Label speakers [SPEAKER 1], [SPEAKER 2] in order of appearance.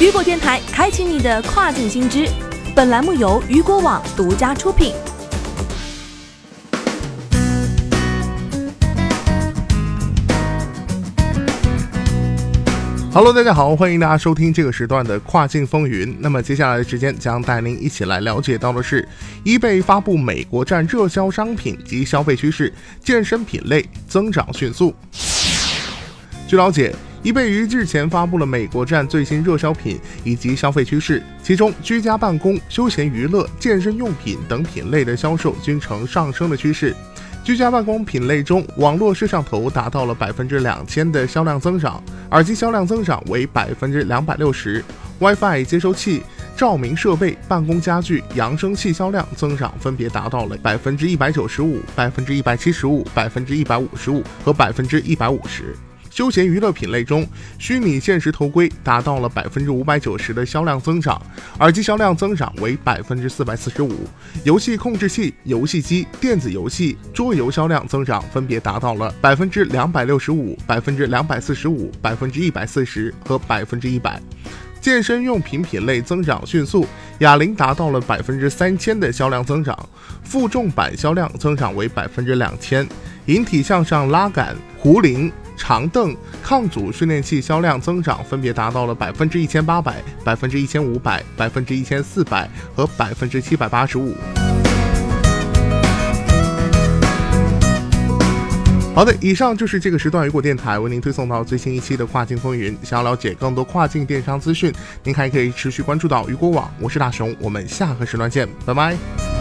[SPEAKER 1] 雨果电台开启你的跨境新知。本栏目由雨果网独家出品。
[SPEAKER 2] Hello，大家好，欢迎大家收听这个时段的跨境风云。那么接下来的时间将带您一起来了解到的是，eBay 发布美国站热销商品及消费趋势，健身品类增长迅速。据了解。易贝于日前发布了美国站最新热销品以及消费趋势，其中居家办公、休闲娱乐、健身用品等品类的销售均呈上升的趋势。居家办公品类中，网络摄像头达到了百分之两千的销量增长，耳机销量增长为百分之两百六十，WiFi 接收器、照明设备、办公家具、扬声器销量增长分别达到了百分之一百九十五、百分之一百七十五、百分之一百五十五和百分之一百五十。休闲娱乐品类中，虚拟现实头盔达到了百分之五百九十的销量增长，耳机销量增长为百分之四百四十五，游戏控制器、游戏机、电子游戏、桌游销量增长分别达到了百分之两百六十五、百分之两百四十五、百分之一百四十和百分之一百。健身用品品类增长迅速，哑铃达到了百分之三千的销量增长，负重板销量增长为百分之两千，引体向上拉杆、壶铃。长凳、抗阻训练器销量增长分别达到了百分之一千八百、百分之一千五百、百分之一千四百和百分之七百八十五。好的，以上就是这个时段雨果电台为您推送到最新一期的跨境风云。想要了解更多跨境电商资讯，您还可以持续关注到雨果网。我是大熊，我们下个时段见，拜拜。